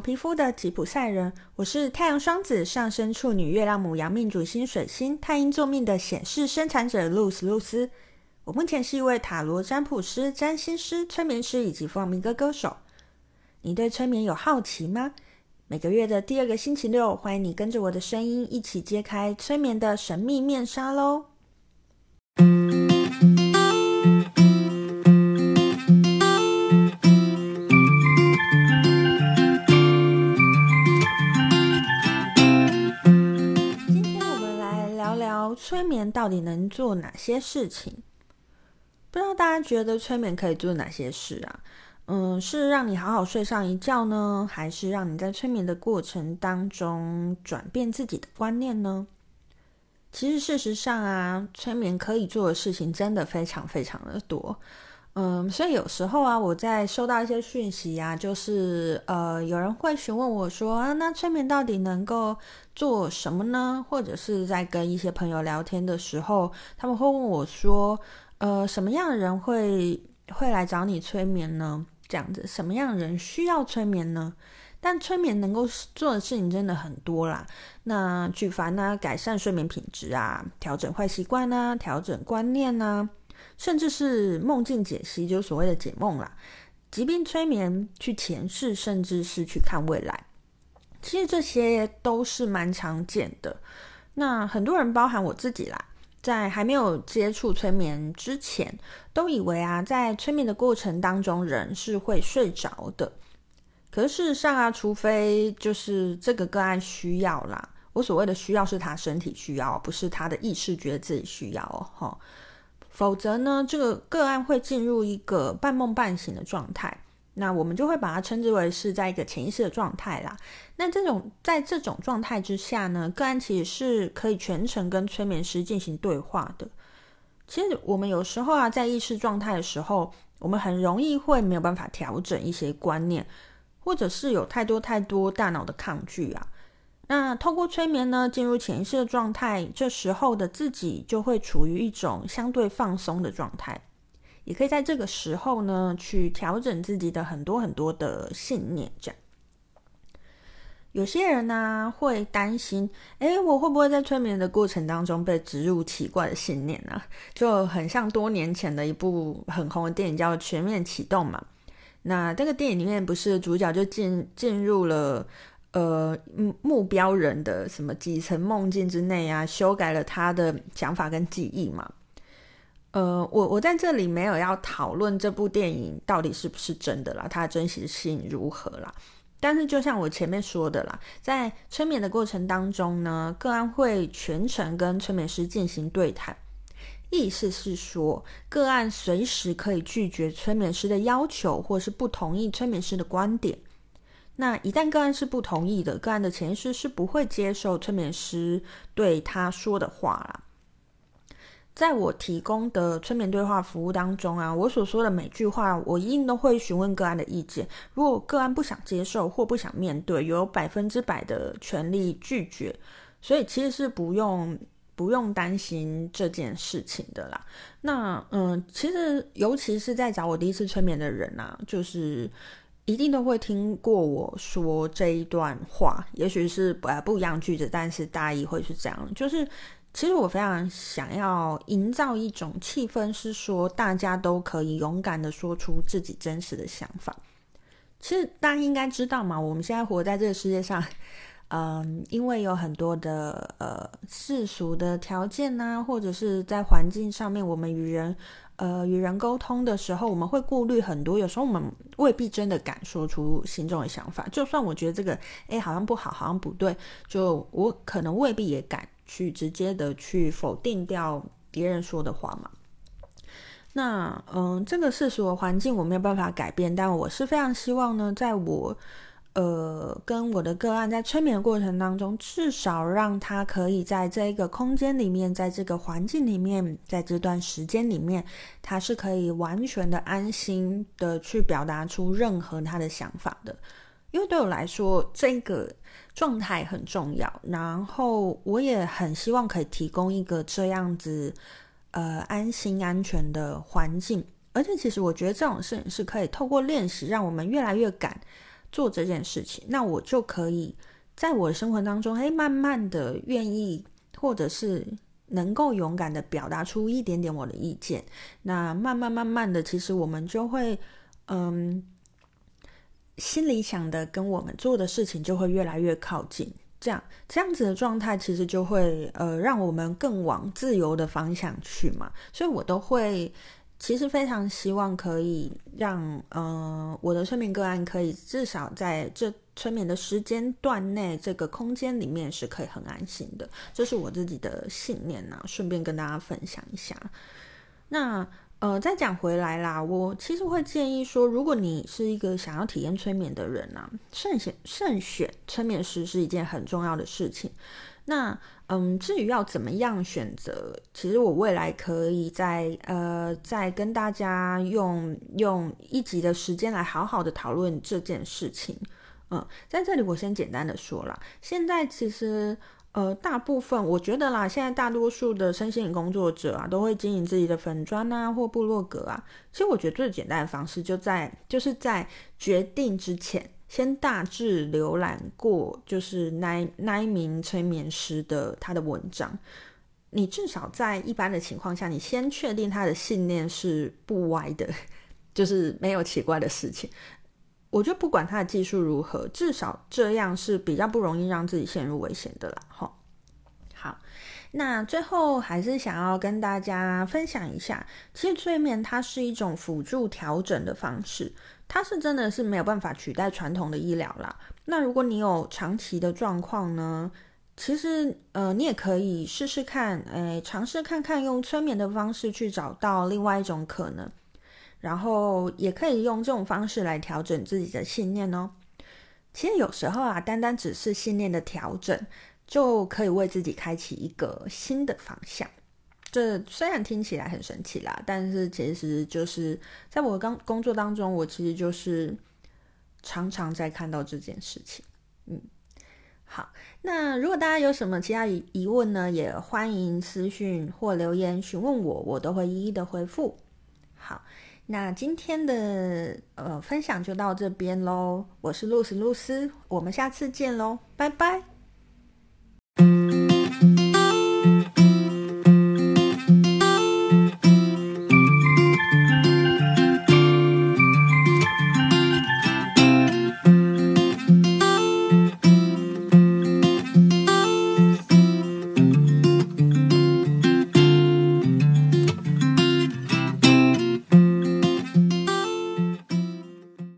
黄皮肤的吉普赛人，我是太阳双子上升处女月亮母羊命主星水星太阴座命的显示生产者露丝露丝。我目前是一位塔罗占卜师、占星师、催眠师以及放民歌歌手。你对催眠有好奇吗？每个月的第二个星期六，欢迎你跟着我的声音一起揭开催眠的神秘面纱喽！催眠到底能做哪些事情。不知道大家觉得催眠可以做哪些事啊？嗯，是让你好好睡上一觉呢，还是让你在催眠的过程当中转变自己的观念呢？其实事实上啊，催眠可以做的事情真的非常非常的多。嗯，所以有时候啊，我在收到一些讯息啊，就是呃，有人会询问我说啊，那催眠到底能够做什么呢？或者是在跟一些朋友聊天的时候，他们会问我说。呃，什么样的人会会来找你催眠呢？这样子，什么样的人需要催眠呢？但催眠能够做的事情真的很多啦。那举凡呢，改善睡眠品质啊，调整坏习惯啊，调整观念啊，甚至是梦境解析，就所谓的解梦啦。疾病催眠、去前世，甚至是去看未来，其实这些都是蛮常见的。那很多人，包含我自己啦。在还没有接触催眠之前，都以为啊，在催眠的过程当中，人是会睡着的。可是事实上啊，除非就是这个个案需要啦，我所谓的需要是他身体需要，不是他的意识觉得自己需要哦。否则呢，这个个案会进入一个半梦半醒的状态。那我们就会把它称之为是在一个潜意识的状态啦。那这种在这种状态之下呢，个案其实是可以全程跟催眠师进行对话的。其实我们有时候啊，在意识状态的时候，我们很容易会没有办法调整一些观念，或者是有太多太多大脑的抗拒啊。那透过催眠呢，进入潜意识的状态，这时候的自己就会处于一种相对放松的状态。也可以在这个时候呢，去调整自己的很多很多的信念。这样，有些人呢、会担心，诶，我会不会在催眠的过程当中被植入奇怪的信念呢、就很像多年前的一部很红的电影叫《全面启动》嘛。那这个电影里面不是主角就进进入了呃目目标人的什么几层梦境之内啊，修改了他的想法跟记忆嘛。呃，我我在这里没有要讨论这部电影到底是不是真的啦，它的真实性如何啦。但是就像我前面说的啦，在催眠的过程当中呢，个案会全程跟催眠师进行对谈，意思是说，个案随时可以拒绝催眠师的要求，或是不同意催眠师的观点。那一旦个案是不同意的，个案的潜意识是不会接受催眠师对他说的话啦。在我提供的催眠对话服务当中啊，我所说的每句话，我一定都会询问个案的意见。如果个案不想接受或不想面对，有百分之百的权利拒绝。所以其实是不用不用担心这件事情的啦。那嗯，其实尤其是在找我第一次催眠的人啊，就是一定都会听过我说这一段话，也许是不不一样句子，但是大意会是这样，就是。其实我非常想要营造一种气氛，是说大家都可以勇敢的说出自己真实的想法。其实大家应该知道嘛，我们现在活在这个世界上，嗯，因为有很多的呃世俗的条件呐、啊，或者是在环境上面，我们与人呃与人沟通的时候，我们会顾虑很多。有时候我们未必真的敢说出心中的想法，就算我觉得这个诶好像不好，好像不对，就我可能未必也敢。去直接的去否定掉别人说的话嘛？那嗯，这个世俗的环境我没有办法改变，但我是非常希望呢，在我呃跟我的个案在催眠的过程当中，至少让他可以在这一个空间里面，在这个环境里面，在这段时间里面，他是可以完全的安心的去表达出任何他的想法的。因为对我来说，这个状态很重要。然后，我也很希望可以提供一个这样子，呃，安心安全的环境。而且，其实我觉得这种事情是可以透过练习，让我们越来越敢做这件事情，那我就可以在我的生活当中，哎，慢慢的愿意，或者是能够勇敢的表达出一点点我的意见。那慢慢慢慢的，其实我们就会，嗯，心里想的跟我们做的事情就会越来越靠近。这样这样子的状态，其实就会呃，让我们更往自由的方向去嘛。所以我都会。其实非常希望可以让，嗯、我的催眠个案可以至少在这催眠的时间段内，这个空间里面是可以很安心的，这是我自己的信念呐、啊。顺便跟大家分享一下。那呃，再讲回来啦，我其实会建议说，如果你是一个想要体验催眠的人啊，慎选慎选催眠师是一件很重要的事情。那嗯，至于要怎么样选择，其实我未来可以再呃再跟大家用用一集的时间来好好的讨论这件事情。嗯，在这里我先简单的说啦，现在其实呃大部分我觉得啦，现在大多数的身心灵工作者啊，都会经营自己的粉砖啊或部落格啊。其实我觉得最简单的方式就在就是在决定之前。先大致浏览过，就是那那一名催眠师的他的文章，你至少在一般的情况下，你先确定他的信念是不歪的，就是没有奇怪的事情。我觉得不管他的技术如何，至少这样是比较不容易让自己陷入危险的啦。哈，好，那最后还是想要跟大家分享一下，其实催眠它是一种辅助调整的方式。它是真的是没有办法取代传统的医疗啦。那如果你有长期的状况呢，其实呃，你也可以试试看，诶，尝试看看用催眠的方式去找到另外一种可能，然后也可以用这种方式来调整自己的信念哦。其实有时候啊，单单只是信念的调整，就可以为自己开启一个新的方向。这虽然听起来很神奇啦，但是其实就是在我刚工作当中，我其实就是常常在看到这件事情。嗯，好，那如果大家有什么其他疑问呢，也欢迎私讯或留言询问我，我都会一一的回复。好，那今天的呃分享就到这边喽，我是露丝露丝，我们下次见喽，拜拜。